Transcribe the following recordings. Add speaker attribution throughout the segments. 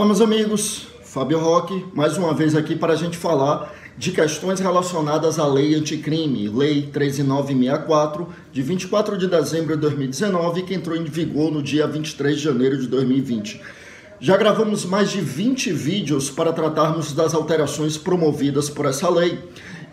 Speaker 1: Olá, meus amigos. Fábio Roque, mais uma vez aqui para a gente falar de questões relacionadas à Lei Anticrime, Lei 13964, de 24 de dezembro de 2019, que entrou em vigor no dia 23 de janeiro de 2020. Já gravamos mais de 20 vídeos para tratarmos das alterações promovidas por essa lei.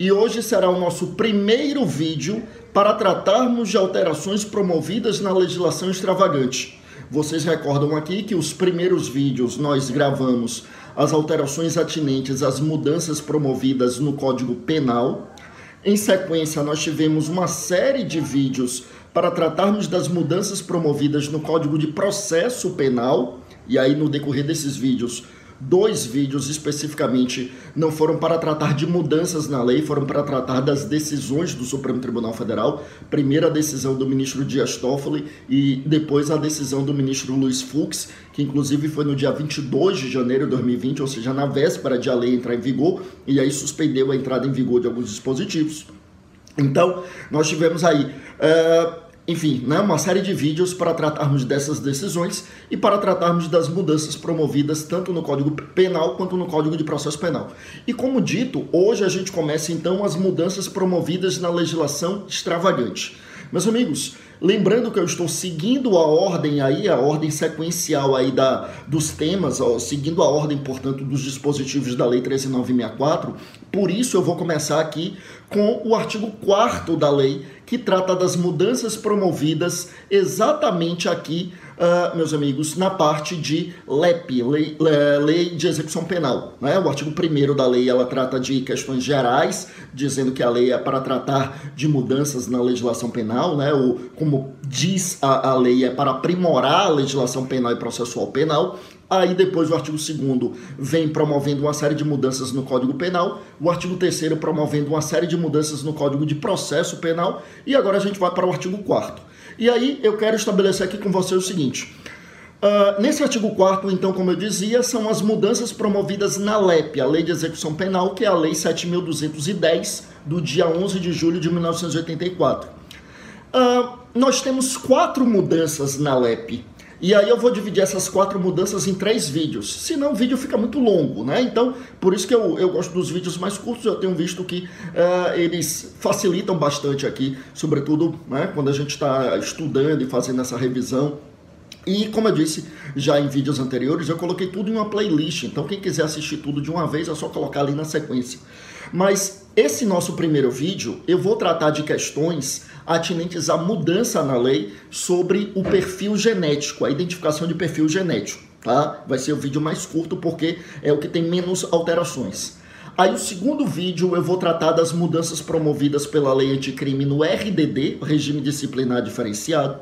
Speaker 1: E hoje será o nosso primeiro vídeo para tratarmos de alterações promovidas na legislação extravagante. Vocês recordam aqui que os primeiros vídeos nós gravamos as alterações atinentes às mudanças promovidas no Código Penal. Em sequência, nós tivemos uma série de vídeos para tratarmos das mudanças promovidas no Código de Processo Penal. E aí, no decorrer desses vídeos, Dois vídeos especificamente não foram para tratar de mudanças na lei, foram para tratar das decisões do Supremo Tribunal Federal. Primeiro a decisão do ministro Dias Toffoli e depois a decisão do ministro Luiz Fux, que inclusive foi no dia 22 de janeiro de 2020, ou seja, na véspera de a lei entrar em vigor, e aí suspendeu a entrada em vigor de alguns dispositivos. Então, nós tivemos aí. Uh, enfim, né, uma série de vídeos para tratarmos dessas decisões e para tratarmos das mudanças promovidas tanto no Código Penal quanto no Código de Processo Penal. E como dito, hoje a gente começa então as mudanças promovidas na legislação extravagante. Meus amigos, lembrando que eu estou seguindo a ordem aí, a ordem sequencial aí da, dos temas, ó, seguindo a ordem, portanto, dos dispositivos da Lei 13964, por isso eu vou começar aqui com o artigo 4 da lei, que trata das mudanças promovidas exatamente aqui uh, meus amigos, na parte de LEP, lei, lei de Execução Penal. Né? O artigo 1 da lei ela trata de questões gerais, dizendo que a lei é para tratar de mudanças na legislação penal, né? o, como diz a, a lei, é para aprimorar a legislação penal e processual penal. Aí depois o artigo 2 vem promovendo uma série de mudanças no Código Penal, o artigo 3 promovendo uma série de mudanças no Código de Processo Penal, e agora a gente vai para o artigo 4 e aí eu quero estabelecer aqui com você o seguinte. Uh, nesse artigo 4 então, como eu dizia, são as mudanças promovidas na LEP, a Lei de Execução Penal, que é a Lei 7.210, do dia 11 de julho de 1984. Uh, ah, nós temos quatro mudanças na LEP. E aí eu vou dividir essas quatro mudanças em três vídeos, senão o vídeo fica muito longo, né? Então, por isso que eu, eu gosto dos vídeos mais curtos, eu tenho visto que uh, eles facilitam bastante aqui, sobretudo né, quando a gente está estudando e fazendo essa revisão. E como eu disse já em vídeos anteriores, eu coloquei tudo em uma playlist, então quem quiser assistir tudo de uma vez é só colocar ali na sequência. Mas esse nosso primeiro vídeo, eu vou tratar de questões atinentes à mudança na lei sobre o perfil genético, a identificação de perfil genético, tá? Vai ser o vídeo mais curto porque é o que tem menos alterações. Aí o segundo vídeo eu vou tratar das mudanças promovidas pela lei anticrime no RDD, Regime Disciplinar Diferenciado.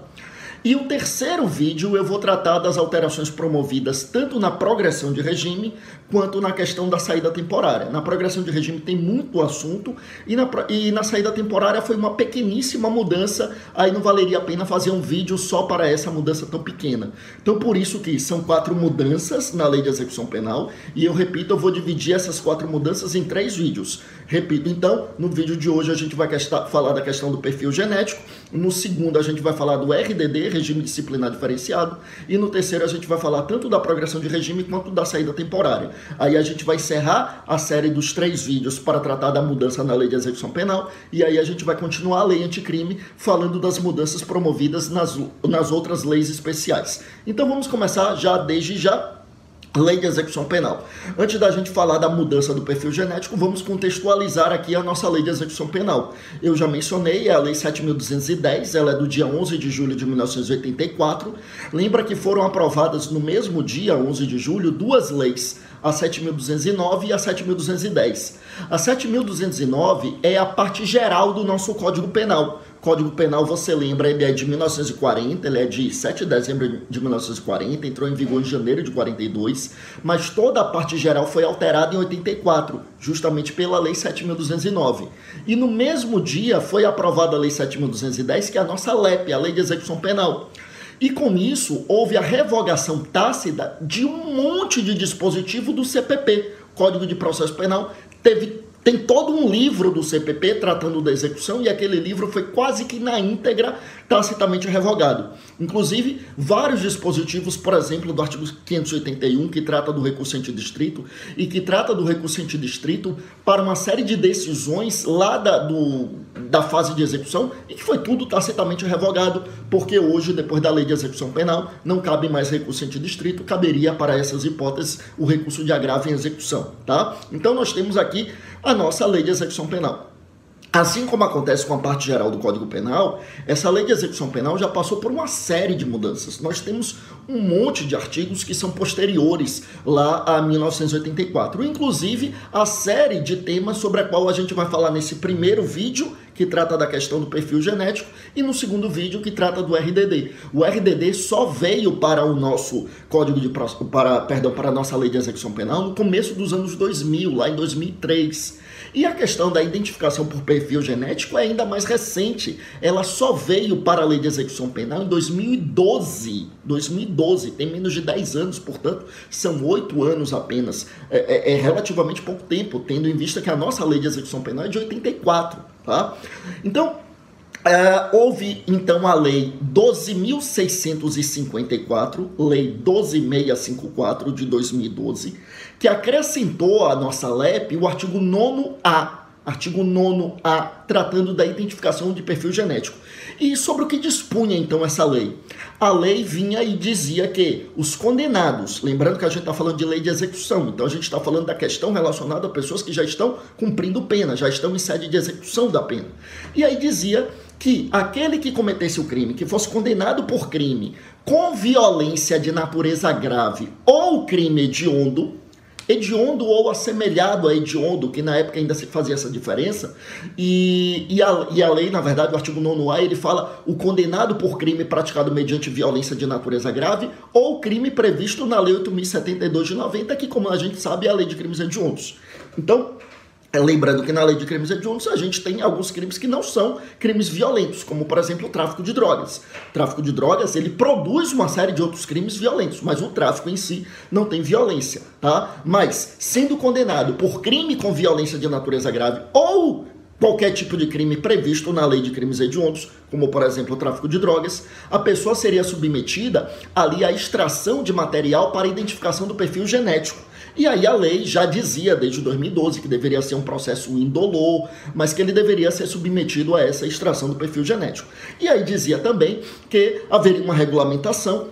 Speaker 1: E o terceiro vídeo eu vou tratar das alterações promovidas tanto na progressão de regime quanto na questão da saída temporária. Na progressão de regime tem muito assunto e na, e na saída temporária foi uma pequeníssima mudança, aí não valeria a pena fazer um vídeo só para essa mudança tão pequena. Então por isso que são quatro mudanças na lei de execução penal e eu repito, eu vou dividir essas quatro mudanças em três vídeos. Repito então, no vídeo de hoje a gente vai falar da questão do perfil genético, no segundo a gente vai falar do RDD, regime disciplinar diferenciado. E no terceiro a gente vai falar tanto da progressão de regime quanto da saída temporária. Aí a gente vai encerrar a série dos três vídeos para tratar da mudança na lei de execução penal. E aí a gente vai continuar a lei anticrime falando das mudanças promovidas nas, nas outras leis especiais. Então vamos começar já desde já Lei de execução penal. Antes da gente falar da mudança do perfil genético, vamos contextualizar aqui a nossa lei de execução penal. Eu já mencionei, é a lei 7210, ela é do dia 11 de julho de 1984. Lembra que foram aprovadas no mesmo dia, 11 de julho, duas leis, a 7209 e a 7210. A 7209 é a parte geral do nosso Código Penal. Código Penal, você lembra, ele é de 1940, ele é de 7 de dezembro de 1940, entrou em vigor em janeiro de 42, mas toda a parte geral foi alterada em 84, justamente pela Lei 7.209. E no mesmo dia foi aprovada a Lei 7.210, que é a nossa LEP, a Lei de Execução Penal. E com isso, houve a revogação tácita de um monte de dispositivo do CPP, Código de Processo Penal, teve Tem todo um livro do CPP tratando da execução e aquele livro foi quase que na íntegra tacitamente revogado. Inclusive, vários dispositivos, por exemplo, do artigo 581, que trata do recurso distrito e que trata do recurso distrito para uma série de decisões lá da, do, da fase de execução e que foi tudo tacitamente revogado, porque hoje, depois da lei de execução penal, não cabe mais recurso distrito, caberia para essas hipóteses o recurso de agravo em execução, tá? Então nós temos aqui a nossa lei de execução penal. Assim como acontece com a parte geral do Código Penal, essa lei de execução penal já passou por uma série de mudanças. Nós temos um monte de artigos que são posteriores lá a 1984, inclusive a série de temas sobre a qual a gente vai falar nesse primeiro vídeo, que trata da questão do perfil genético, e no segundo vídeo, que trata do RDD. O RDD só veio para o nosso Código de para, perdão, para a nossa lei de execução penal no começo dos anos 2000, lá em 2003. E a questão da identificação por perfil genético é ainda mais recente. Ela só veio para a lei de execução penal em 2012. 2012, tem menos de 10 anos, portanto, são 8 anos apenas. É, é, é relativamente pouco tempo, tendo em vista que a nossa lei de execução penal é de 84. Tá? Então, Uh, houve então a Lei 12.654, Lei 12.654 de 2012, que acrescentou à nossa LEP o artigo 9A, artigo 9A, tratando da identificação de perfil genético. E sobre o que dispunha então essa lei? A lei vinha e dizia que os condenados, lembrando que a gente está falando de lei de execução, então a gente está falando da questão relacionada a pessoas que já estão cumprindo pena, já estão em sede de execução da pena. E aí dizia que aquele que cometesse o crime, que fosse condenado por crime com violência de natureza grave ou crime hediondo, hediondo ou assemelhado a hediondo, que na época ainda se fazia essa diferença, e, e, a, e a lei, na verdade, o artigo 9A, ele fala o condenado por crime praticado mediante violência de natureza grave ou crime previsto na lei 8.072 de 90, que, como a gente sabe, é a lei de crimes hediondos. Então, lembrando que na lei de crimes hediondos a gente tem alguns crimes que não são crimes violentos, como por exemplo o tráfico de drogas. O tráfico de drogas ele produz uma série de outros crimes violentos, mas o tráfico em si não tem violência, tá? Mas sendo condenado por crime com violência de natureza grave ou qualquer tipo de crime previsto na lei de crimes hediondos, como por exemplo o tráfico de drogas, a pessoa seria submetida ali à extração de material para identificação do perfil genético. E aí a lei já dizia desde 2012 que deveria ser um processo indolor, mas que ele deveria ser submetido a essa extração do perfil genético. E aí dizia também que haveria uma regulamentação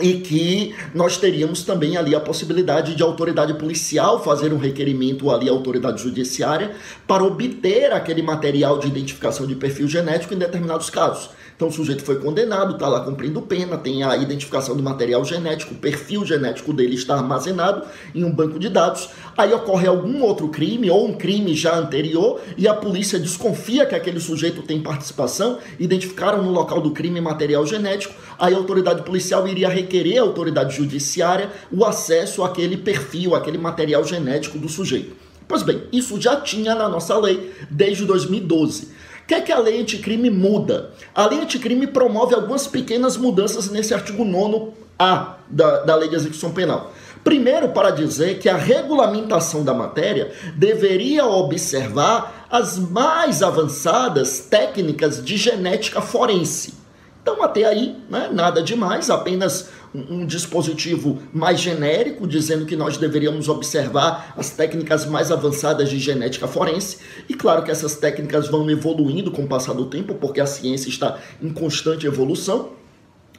Speaker 1: e que nós teríamos também ali a possibilidade de a autoridade policial fazer um requerimento ali à autoridade judiciária para obter aquele material de identificação de perfil genético em determinados casos. Então o sujeito foi condenado, está lá cumprindo pena, tem a identificação do material genético, o perfil genético dele está armazenado em um banco de dados. Aí ocorre algum outro crime ou um crime já anterior e a polícia desconfia que aquele sujeito tem participação, identificaram no local do crime material genético, aí a autoridade policial iria requerer à autoridade judiciária o acesso àquele perfil, àquele material genético do sujeito. Pois bem, isso já tinha na nossa lei desde 2012 que é que a lei anticrime muda? A lei anticrime promove algumas pequenas mudanças nesse artigo 9A da, da Lei de Execução Penal. Primeiro, para dizer que a regulamentação da matéria deveria observar as mais avançadas técnicas de genética forense. Então, até aí, né, nada demais, apenas um, dispositivo mais genérico, dizendo que nós deveríamos observar as técnicas mais avançadas de genética forense. E claro que essas técnicas vão evoluindo com o passar do tempo, porque a ciência está em constante evolução.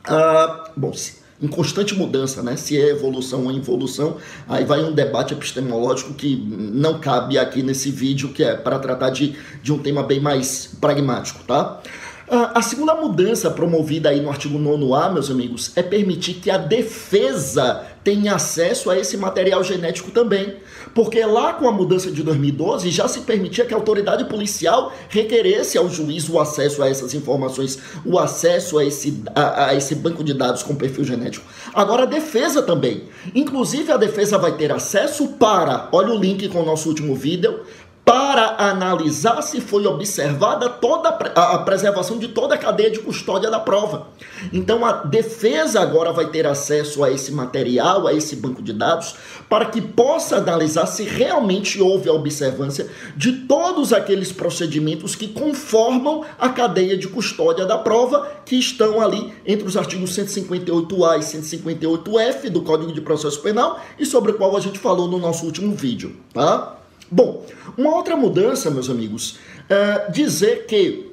Speaker 1: Ah, bom, em constante mudança, né? Se é evolução ou involução, aí vai um debate epistemológico que não cabe aqui nesse vídeo, que é para tratar de, de um tema bem mais pragmático, tá? A segunda mudança promovida aí no artigo 9A, meus amigos, é permitir que a defesa tenha acesso a esse material genético também. Porque lá com a mudança de 2012 já se permitia que a autoridade policial requeresse ao juiz o acesso a essas informações, o acesso a esse, a, a esse banco de dados com perfil genético. Agora a defesa também. Inclusive a defesa vai ter acesso para, olha o link com o nosso último vídeo, para analisar se foi observada toda a preservação de toda a cadeia de custódia da prova. Então a defesa agora vai ter acesso a esse material, a esse banco de dados, para que possa analisar se realmente houve a observância de todos aqueles procedimentos que conformam a cadeia de custódia da prova, que estão ali entre os artigos 158A e 158F do Código de Processo Penal e sobre o qual a gente falou no nosso último vídeo, tá? Bom, uma outra mudança, meus amigos, é dizer que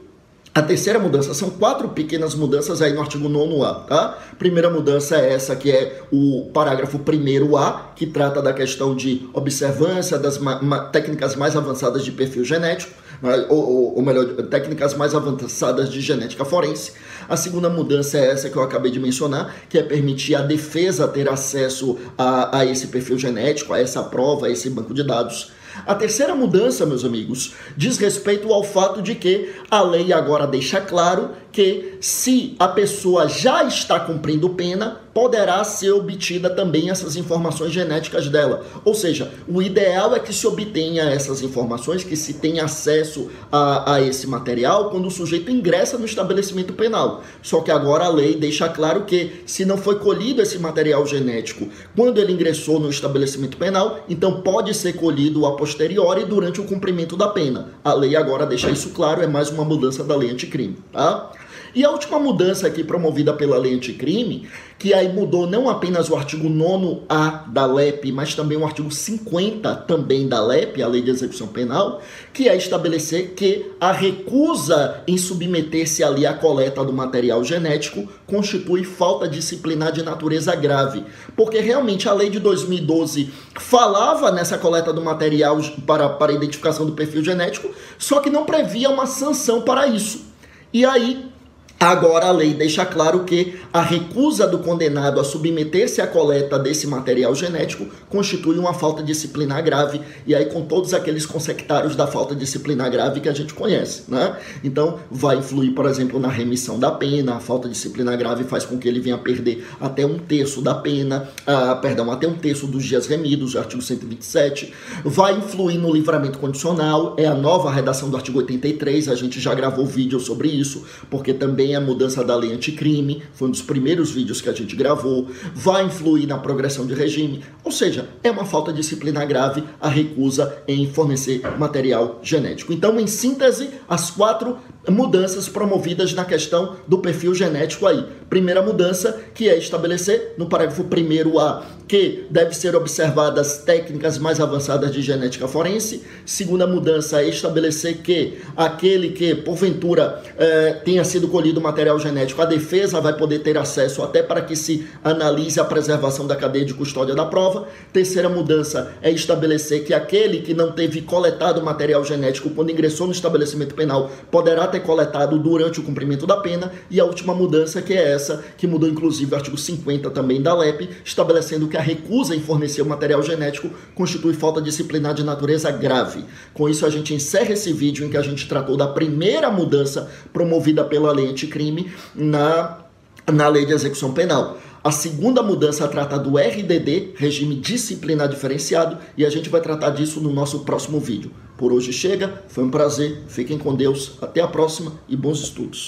Speaker 1: a terceira mudança são quatro pequenas mudanças aí no artigo 9A, tá? Primeira mudança é essa que é o parágrafo 1A, que trata da questão de observância das técnicas mais avançadas de perfil genético, né? ou, ou, ou, melhor, técnicas mais avançadas de genética forense. A segunda mudança é essa que eu acabei de mencionar, que é permitir a defesa ter acesso a, a esse perfil genético, a essa prova, a esse banco de dados. A terceira mudança, meus amigos, diz respeito ao fato de que a lei agora deixa claro que se a pessoa já está cumprindo pena, poderá ser obtida também essas informações genéticas dela. Ou seja, o ideal é que se obtenha essas informações, que se tenha acesso a, a esse material quando o sujeito ingressa no estabelecimento penal. Só que agora a lei deixa claro que se não foi colhido esse material genético quando ele ingressou no estabelecimento penal, então pode ser colhido a posteriori durante o cumprimento da pena. A lei agora deixa isso claro, é mais uma mudança da lei anticrime, tá? E a última mudança aqui promovida pela lei anticrime, que aí mudou não apenas o artigo 9A da LEP, mas também o artigo 50 também da LEP, a Lei de Execução Penal, que é estabelecer que a recusa em submeter-se ali à coleta do material genético constitui falta disciplinar de natureza grave. Porque realmente a lei de 2012 falava nessa coleta do material para, para identificação do perfil genético, só que não previa uma sanção para isso. E aí Agora a lei deixa claro que a recusa do condenado a submeter-se à coleta desse material genético constitui uma falta disciplinar grave, e aí com todos aqueles consectários da falta disciplinar grave que a gente conhece, né? Então, vai influir, por exemplo, na remissão da pena, a falta disciplinar grave faz com que ele venha perder até um terço da pena, ah, perdão, até um terço dos dias remidos, artigo 127, vai influir no livramento condicional, é a nova redação do artigo 83, a gente já gravou vídeo sobre isso, porque também também a mudança da lei anticrime, foi um dos primeiros vídeos que a gente gravou, vai influir na progressão de regime, ou seja, é uma falta disciplinar grave a recusa em fornecer material genético. Então, em síntese, as quatro mudanças promovidas na questão do perfil genético aí. Primeira mudança, que é estabelecer no parágrafo 1 A que deve ser observadas técnicas mais avançadas de genética forense. Segunda mudança é estabelecer que aquele que, porventura, eh, tenha sido colhido material genético, a defesa vai poder ter acesso até para que se analise a preservação da cadeia de custódia da prova. Terceira mudança é estabelecer que aquele que não teve coletado material genético quando ingressou no estabelecimento penal poderá ter ter coletado durante o cumprimento da pena. E a última mudança, que é essa, que mudou inclusive o artigo 50 também da LEP, estabelecendo que a recusa em fornecer o material genético constitui falta disciplinar de natureza grave. Com isso, a gente encerra esse vídeo em que a gente tratou da primeira mudança promovida pela lei anticrime na, na lei de execução penal. A segunda mudança trata do RDD, regime disciplinar diferenciado, e a gente vai tratar disso no nosso próximo vídeo. Por hoje chega, foi um prazer, fiquem com Deus, até a próxima e bons estudos.